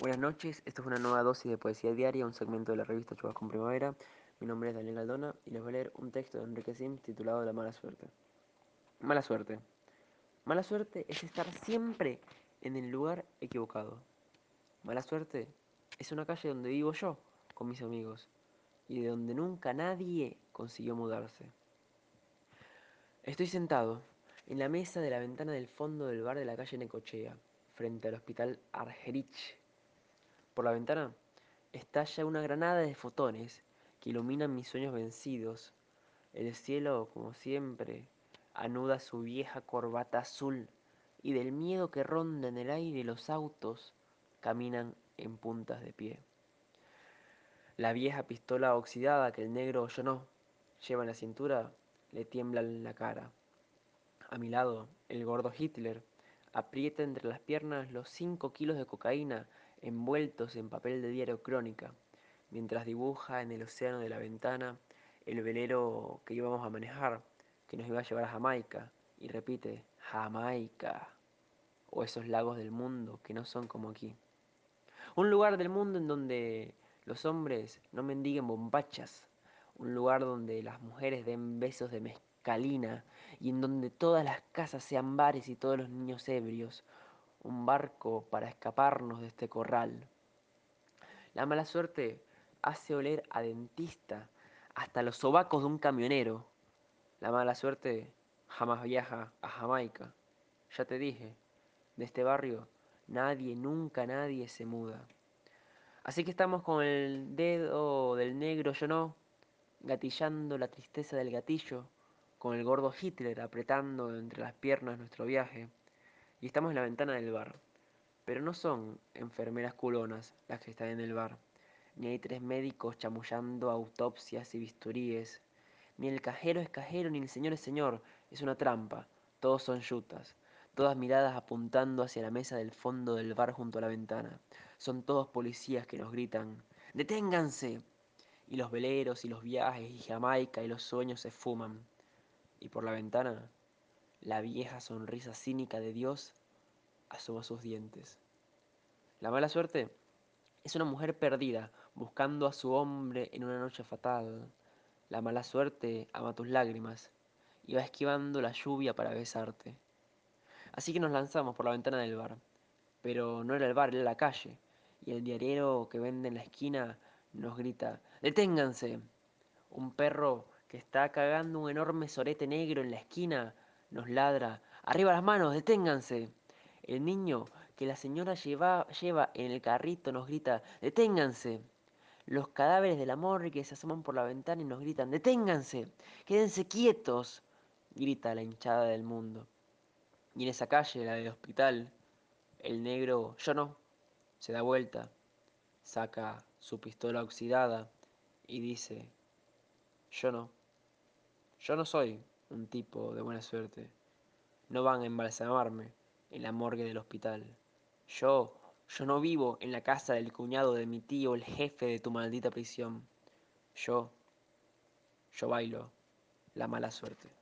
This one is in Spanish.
Buenas noches, esto es una nueva dosis de poesía diaria, un segmento de la revista con Primavera. Mi nombre es Daniel Aldona y les voy a leer un texto de Enrique Sims titulado La mala suerte. Mala suerte. Mala suerte es estar siempre en el lugar equivocado. Mala suerte es una calle donde vivo yo con mis amigos y de donde nunca nadie consiguió mudarse. Estoy sentado en la mesa de la ventana del fondo del bar de la calle Necochea, frente al hospital Argerich por la ventana estalla una granada de fotones que iluminan mis sueños vencidos. El cielo, como siempre, anuda su vieja corbata azul y del miedo que ronda en el aire los autos caminan en puntas de pie. La vieja pistola oxidada que el negro no lleva en la cintura le tiembla en la cara. A mi lado, el gordo Hitler aprieta entre las piernas los cinco kilos de cocaína envueltos en papel de diario crónica, mientras dibuja en el océano de la ventana el velero que íbamos a manejar, que nos iba a llevar a Jamaica, y repite, Jamaica, o esos lagos del mundo que no son como aquí. Un lugar del mundo en donde los hombres no mendiguen bombachas, un lugar donde las mujeres den besos de mezcalina y en donde todas las casas sean bares y todos los niños ebrios, un barco para escaparnos de este corral. La mala suerte hace oler a dentista hasta los sobacos de un camionero. La mala suerte jamás viaja a Jamaica. Ya te dije, de este barrio nadie, nunca nadie se muda. Así que estamos con el dedo del negro, yo no, gatillando la tristeza del gatillo, con el gordo Hitler apretando entre las piernas nuestro viaje, y estamos en la ventana del bar. Pero no son enfermeras culonas las que están en el bar, ni hay tres médicos chamullando autopsias y bisturíes, ni el cajero es cajero, ni el señor es señor, es una trampa, todos son yutas, todas miradas apuntando hacia la mesa del fondo del bar junto a la ventana. Son todos policías que nos gritan, ¡deténganse! Y los veleros y los viajes y Jamaica y los sueños se fuman. Y por la ventana, la vieja sonrisa cínica de Dios asoma sus dientes. La mala suerte es una mujer perdida, buscando a su hombre en una noche fatal. La mala suerte ama tus lágrimas y va esquivando la lluvia para besarte. Así que nos lanzamos por la ventana del bar. Pero no era el bar, era la calle. Y el diariero que vende en la esquina nos grita, ¡Deténganse! Un perro que está cagando un enorme sorete negro en la esquina nos ladra, ¡Arriba las manos! ¡Deténganse! El niño que la señora lleva, lleva en el carrito nos grita, ¡deténganse! Los cadáveres del amor que se asoman por la ventana y nos gritan, ¡deténganse! ¡Quédense quietos! grita la hinchada del mundo. Y en esa calle, la del hospital, el negro, yo no, se da vuelta, saca su pistola oxidada y dice, yo no, yo no soy un tipo de buena suerte, no van a embalsamarme en la morgue del hospital. Yo, yo no vivo en la casa del cuñado de mi tío, el jefe de tu maldita prisión. Yo, yo bailo la mala suerte.